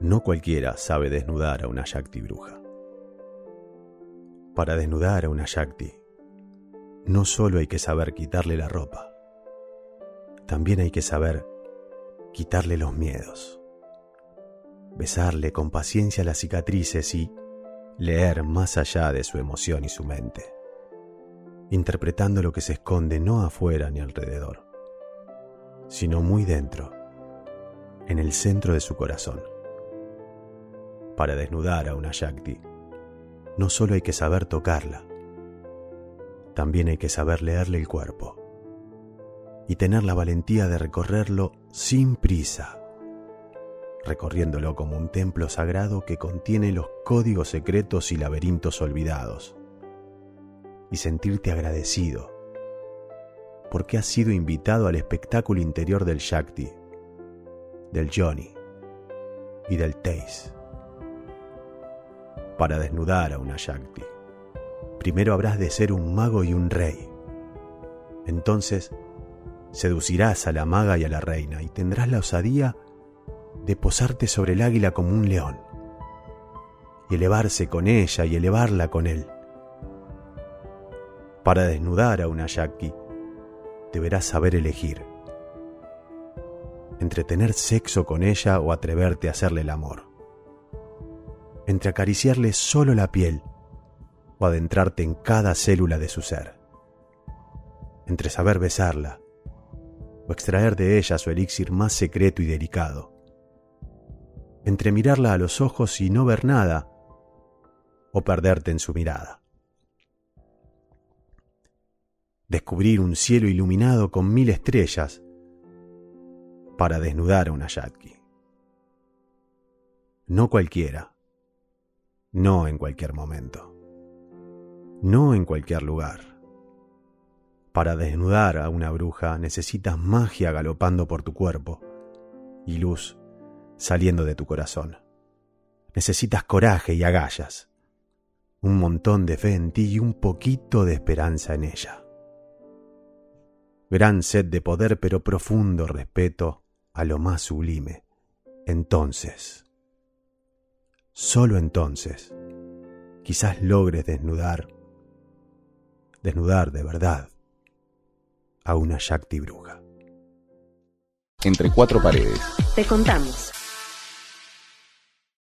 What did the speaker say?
No cualquiera sabe desnudar a una Shakti bruja. Para desnudar a una Shakti, no solo hay que saber quitarle la ropa, también hay que saber quitarle los miedos, besarle con paciencia las cicatrices y leer más allá de su emoción y su mente, interpretando lo que se esconde no afuera ni alrededor, sino muy dentro, en el centro de su corazón para desnudar a una Shakti, no solo hay que saber tocarla, también hay que saber leerle el cuerpo y tener la valentía de recorrerlo sin prisa, recorriéndolo como un templo sagrado que contiene los códigos secretos y laberintos olvidados, y sentirte agradecido porque has sido invitado al espectáculo interior del Shakti, del Johnny y del Teis para desnudar a una Shakti. Primero habrás de ser un mago y un rey. Entonces seducirás a la maga y a la reina y tendrás la osadía de posarte sobre el águila como un león y elevarse con ella y elevarla con él. Para desnudar a una Shakti deberás saber elegir entre tener sexo con ella o atreverte a hacerle el amor entre acariciarle solo la piel o adentrarte en cada célula de su ser, entre saber besarla o extraer de ella su elixir más secreto y delicado, entre mirarla a los ojos y no ver nada o perderte en su mirada. Descubrir un cielo iluminado con mil estrellas para desnudar a una Yatki. No cualquiera no en cualquier momento, no en cualquier lugar. Para desnudar a una bruja necesitas magia galopando por tu cuerpo y luz saliendo de tu corazón. Necesitas coraje y agallas, un montón de fe en ti y un poquito de esperanza en ella. Gran sed de poder pero profundo respeto a lo más sublime. Entonces, Solo entonces quizás logres desnudar, desnudar de verdad a una Shakti bruja. Entre cuatro paredes. Te contamos.